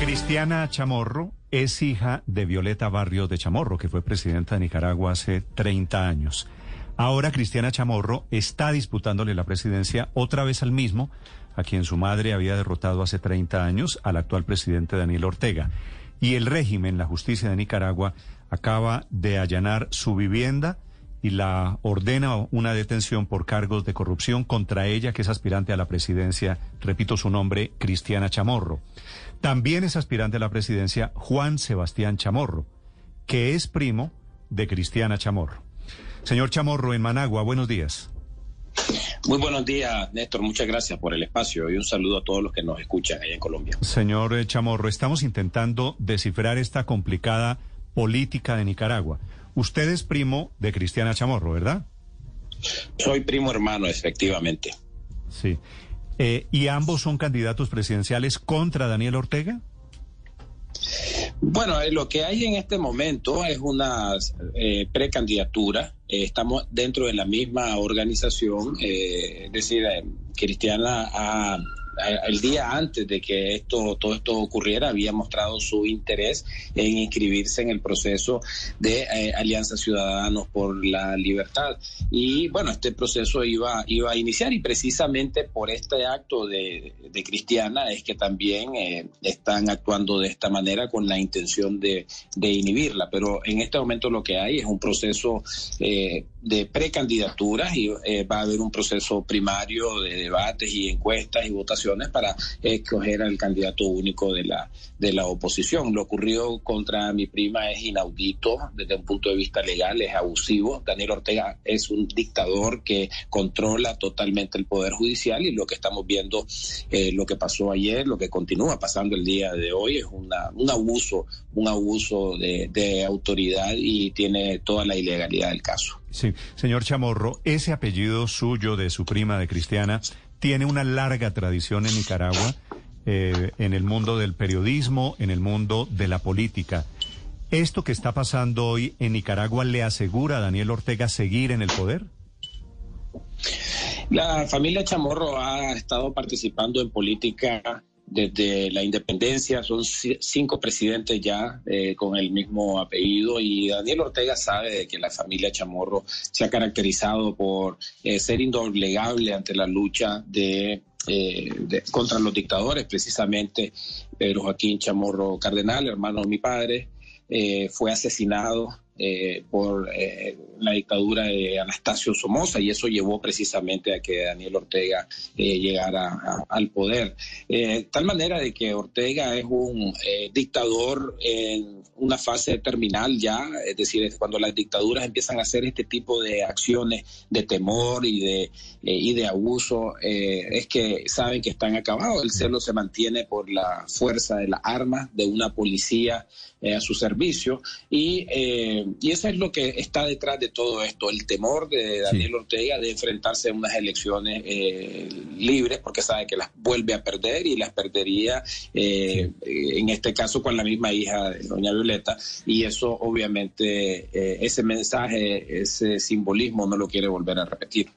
Cristiana Chamorro es hija de Violeta Barrio de Chamorro, que fue presidenta de Nicaragua hace 30 años. Ahora Cristiana Chamorro está disputándole la presidencia otra vez al mismo, a quien su madre había derrotado hace 30 años, al actual presidente Daniel Ortega. Y el régimen, la justicia de Nicaragua, acaba de allanar su vivienda y la ordena una detención por cargos de corrupción contra ella, que es aspirante a la presidencia, repito su nombre, Cristiana Chamorro. También es aspirante a la presidencia Juan Sebastián Chamorro, que es primo de Cristiana Chamorro. Señor Chamorro, en Managua, buenos días. Muy buenos días, Néstor. Muchas gracias por el espacio y un saludo a todos los que nos escuchan ahí en Colombia. Señor eh, Chamorro, estamos intentando descifrar esta complicada política de Nicaragua. Usted es primo de Cristiana Chamorro, ¿verdad? Soy primo hermano, efectivamente. Sí. Eh, ¿Y ambos son candidatos presidenciales contra Daniel Ortega? Bueno, eh, lo que hay en este momento es una eh, precandidatura. Eh, estamos dentro de la misma organización, es decir, Cristiana ha el día antes de que esto todo esto ocurriera había mostrado su interés en inscribirse en el proceso de eh, Alianza Ciudadanos por la Libertad. Y bueno este proceso iba iba a iniciar y precisamente por este acto de, Cristiana es que también eh, están actuando de esta manera con la intención de, inhibirla. Pero en este momento lo que hay es un proceso eh, de precandidaturas y va a haber un proceso primario de debates y encuestas y votaciones para escoger al candidato único de la, de la oposición. Lo ocurrido contra mi prima es inaudito desde un punto de vista legal, es abusivo. Daniel Ortega es un dictador que controla totalmente el Poder Judicial y lo que estamos viendo, eh, lo que pasó ayer, lo que continúa pasando el día de hoy es una, un abuso, un abuso de autoridad y tiene toda la ilegalidad del caso. Sí, señor Chamorro, ese apellido suyo de su prima de Cristiana tiene una larga tradición en Nicaragua, eh, en el mundo del periodismo, en el mundo de la política. ¿Esto que está pasando hoy en Nicaragua le asegura a Daniel Ortega seguir en el poder? La familia Chamorro ha estado participando en política desde la independencia, son cinco presidentes ya eh, con el mismo apellido y Daniel Ortega sabe de que la familia Chamorro se ha caracterizado por eh, ser indoblegable ante la lucha de, eh, contra los dictadores, precisamente Pedro Joaquín Chamorro Cardenal, hermano de mi padre, fue asesinado eh, por eh, la dictadura de Anastasio Somoza y eso llevó precisamente a que Daniel Ortega eh, llegara al poder. tal manera de que Ortega es un dictador en una fase terminal ya, es decir, cuando las dictaduras empiezan a hacer este tipo de acciones de temor y de, y de abuso, es que saben que están acabados. El celo se mantiene por la fuerza de las armas, de una policía a su servicio y y eso es lo que está detrás de todo esto, el temor de Daniel Ortega de enfrentarse a unas elecciones eh, libres, porque sabe que las vuelve a perder y las perdería, eh, en este caso, con la misma hija de doña Violeta. Y eso, obviamente, eh, ese mensaje, ese simbolismo no lo quiere volver a repetir.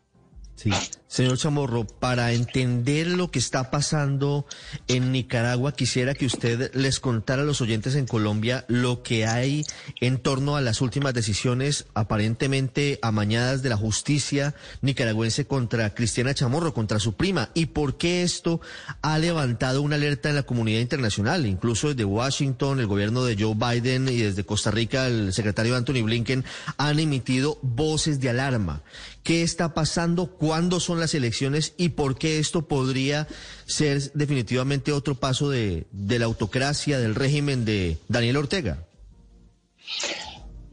Sí. Señor Chamorro, para entender lo que está pasando en Nicaragua, quisiera que usted les contara a los oyentes en Colombia lo que hay en torno a las últimas decisiones aparentemente amañadas de la justicia nicaragüense contra Cristiana Chamorro, contra su prima, y por qué esto ha levantado una alerta en la comunidad internacional, incluso desde Washington, el gobierno de Joe Biden y desde Costa Rica, el secretario Anthony Blinken han emitido voces de alarma. ¿Qué está pasando? ¿Cuándo son las elecciones? ¿Y por qué esto podría ser definitivamente otro paso de, la autocracia, del régimen de Daniel Ortega?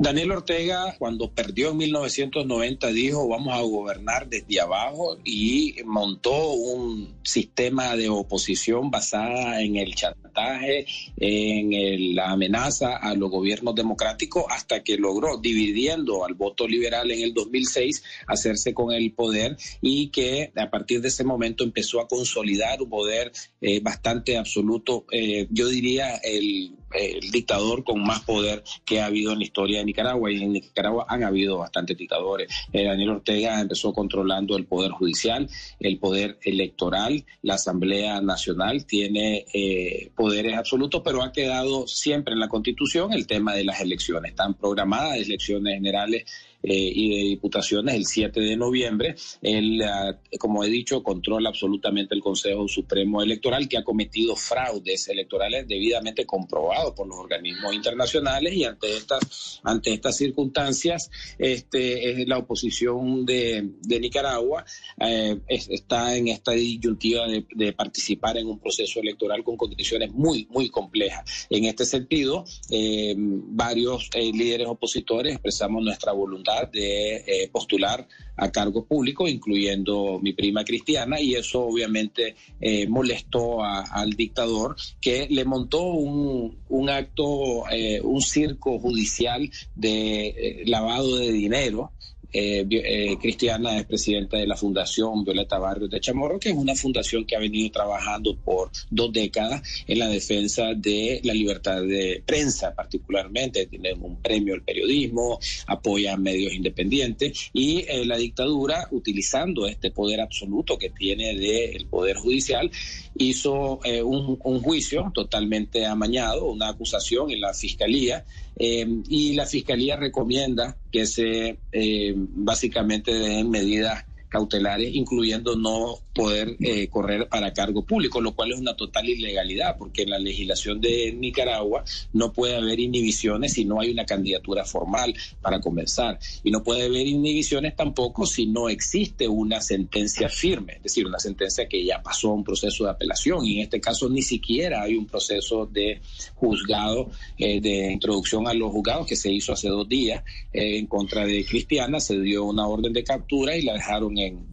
Daniel Ortega, cuando perdió en 1990, dijo vamos a gobernar desde abajo y montó un sistema de oposición basada en el chantaje, en la amenaza a los gobiernos democráticos, hasta que logró, dividiendo al voto liberal en el 2006, hacerse con el poder y que a partir de ese momento empezó a consolidar un poder eh, bastante absoluto, eh, yo diría el el dictador con más poder que ha habido en la historia de Nicaragua. Y en Nicaragua han habido bastantes dictadores. Eh, Daniel Ortega empezó controlando el poder judicial, el poder electoral, la Asamblea Nacional tiene eh, poderes absolutos, pero ha quedado siempre en la Constitución el tema de las elecciones. Están programadas elecciones generales eh, y de diputaciones el 7 de noviembre. Él, ah, como he dicho, controla absolutamente el Consejo Supremo Electoral que ha cometido fraudes electorales debidamente comprobados por los organismos internacionales y ante estas, ante estas circunstancias, este, la oposición de, Nicaragua eh, está en esta disyuntiva de, participar en un proceso electoral con condiciones muy, muy complejas. En este sentido, eh, varios líderes opositores expresamos nuestra voluntad de eh, postular a cargo público, incluyendo mi prima Cristiana, y eso obviamente eh, molestó al dictador que le montó un, acto, eh, un circo judicial de lavado de dinero eh, eh, Cristiana es presidenta de la Fundación Violeta Barrios de Chamorro, que es una fundación que ha venido trabajando por dos décadas en la defensa de la libertad de prensa, particularmente. Tienen un premio al periodismo, apoya a medios independientes y eh, la dictadura, utilizando este poder absoluto que tiene del Poder Judicial, hizo eh, un, un juicio totalmente amañado, una acusación en la Fiscalía eh, y la Fiscalía recomienda que se eh, básicamente den medidas cautelares, incluyendo no poder eh, correr para cargo público, lo cual es una total ilegalidad, porque en la legislación de Nicaragua no puede haber inhibiciones si no hay una candidatura formal para comenzar. Y no puede haber inhibiciones tampoco si no existe una sentencia firme, es decir, una sentencia que ya pasó un proceso de apelación. Y en este caso ni siquiera hay un proceso de juzgado, eh, de introducción a los juzgados que se hizo hace dos días eh, en contra de Cristiana. Se dio una orden de captura y la dejaron en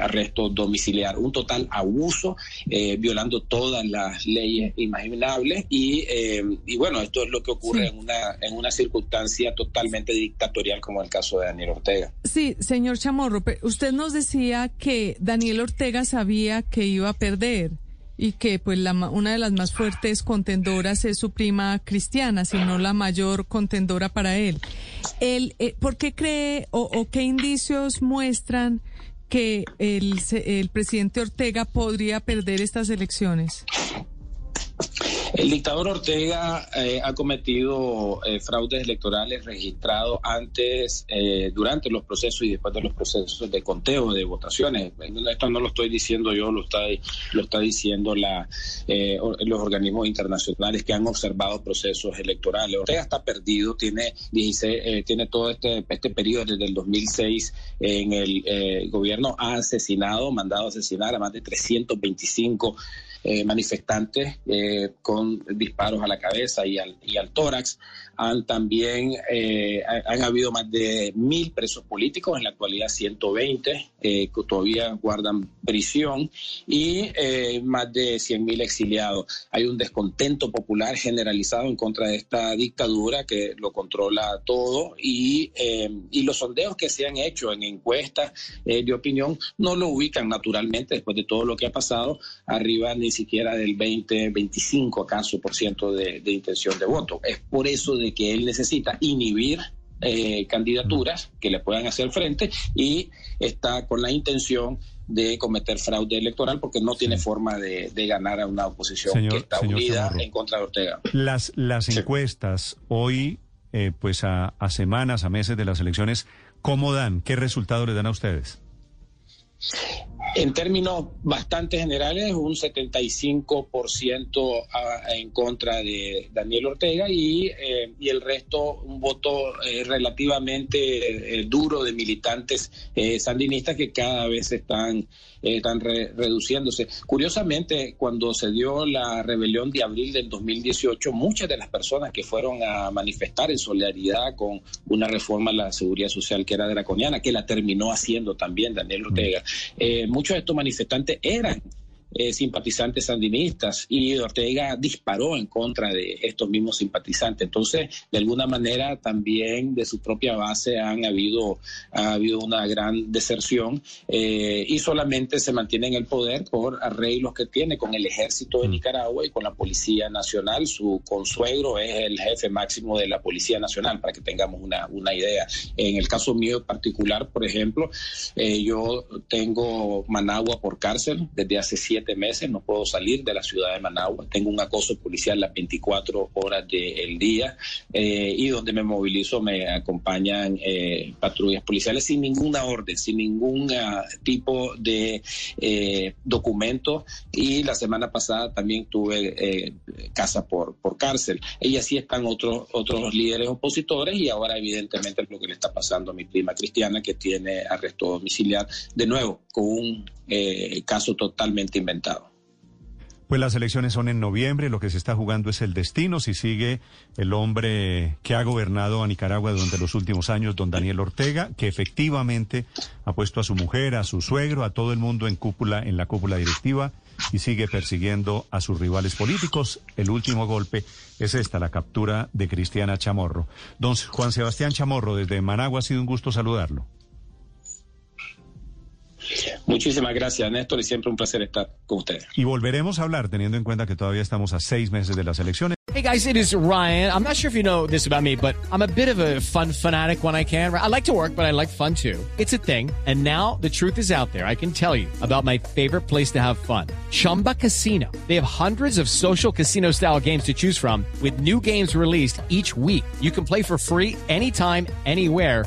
arresto domiciliar, un total abuso, eh, violando todas las leyes imaginables y, eh, y, bueno, esto es lo que ocurre en, una, en una circunstancia totalmente dictatorial como el caso de Daniel Ortega. Sí, señor Chamorro, usted nos decía que Daniel Ortega sabía que iba a perder y que pues la, una de las más fuertes contendoras es su prima Cristiana, sino la mayor contendora para él. él eh, ¿Por qué cree o, o, qué indicios muestran que el, el presidente Ortega podría perder estas elecciones? El dictador Ortega eh, ha cometido eh, fraudes electorales registrados antes, eh, durante los procesos y después de los procesos de conteo de votaciones. Esto no lo estoy diciendo yo, lo está, lo está diciendo la, los organismos internacionales que han observado procesos electorales. Ortega está perdido, tiene, 16, tiene todo este, este periodo desde el 2006 en el gobierno, ha asesinado, mandado a asesinar a más de 325 eh, manifestantes eh, con disparos a la cabeza y al, y al tórax. Han también, eh, han habido más de mil presos políticos, en la actualidad 120 que todavía guardan prisión y más de 100 mil exiliados. Hay un descontento popular generalizado en contra de esta dictadura que lo controla todo y, y los sondeos que se han hecho en encuestas de opinión no lo ubican naturalmente después de todo lo que ha pasado arriba ni siquiera del 20, 25 acaso por ciento de, intención de voto. Es por eso de que él necesita inhibir eh, candidaturas que le puedan hacer frente y está con la intención de cometer fraude electoral porque no tiene forma de, ganar a una oposición que está unida en contra de Ortega. Las, las encuestas hoy, eh, pues a, a semanas, a meses de las elecciones, ¿cómo dan? ¿Qué resultado le dan a ustedes? En términos bastante generales, un 75% en contra de Daniel Ortega y, eh, y el resto un voto eh, relativamente eh, duro de militantes sandinistas que cada vez están, están reduciéndose. Curiosamente, cuando se dio la rebelión de abril del 2018, muchas de las personas que fueron a manifestar en solidaridad con una reforma a la seguridad social que era draconiana, que la terminó haciendo también Daniel Ortega, muchos de estos manifestantes eran eh, simpatizantes sandinistas y Ortega disparó en contra de estos mismos simpatizantes. Entonces, de alguna manera, también de su propia base han habido, ha habido una gran deserción eh, y solamente se mantiene en el poder por arreglos que tiene con el ejército de mm. Nicaragua y con la Policía Nacional. Su consuegro es el jefe máximo de la Policía Nacional, para que tengamos una, una idea. En el caso mío particular, por ejemplo, eh, yo tengo Managua por cárcel desde hace siete meses, no puedo salir de la ciudad de Managua, tengo un acoso policial las 24 horas del día eh, y donde me movilizo me acompañan eh, patrullas policiales sin ninguna orden, sin ningún ah, tipo de eh, documento y la semana pasada también tuve casa por, por cárcel. Y así están otros, otros líderes opositores y ahora evidentemente es lo que le está pasando a mi prima Cristiana que tiene arresto domiciliar de nuevo con un caso totalmente inventado pues las elecciones son en noviembre, lo que se está jugando es el destino, si sigue el hombre que ha gobernado a Nicaragua durante los últimos años, don Daniel Ortega, que efectivamente ha puesto a su mujer, a su suegro, a todo el mundo en cúpula, en la cúpula directiva y sigue persiguiendo a sus rivales políticos. El último golpe es esta, la captura de Cristiana Chamorro. Don Juan Sebastián Chamorro, desde Managua, ha sido un gusto saludarlo. Muchísimas gracias, Néstor, y siempre un placer estar con ustedes. Y volveremos a hablar, teniendo en cuenta que todavía estamos a seis meses de las elecciones. Hey guys, it is Ryan. I'm not sure if you know this about me, but I'm a bit of a fun fanatic when I can. I like to work, but I like fun too. It's a thing. And now the truth is out there. I can tell you about my favorite place to have fun. Chumba Casino. They have hundreds of social casino style games to choose from with new games released each week. You can play for free anytime, anywhere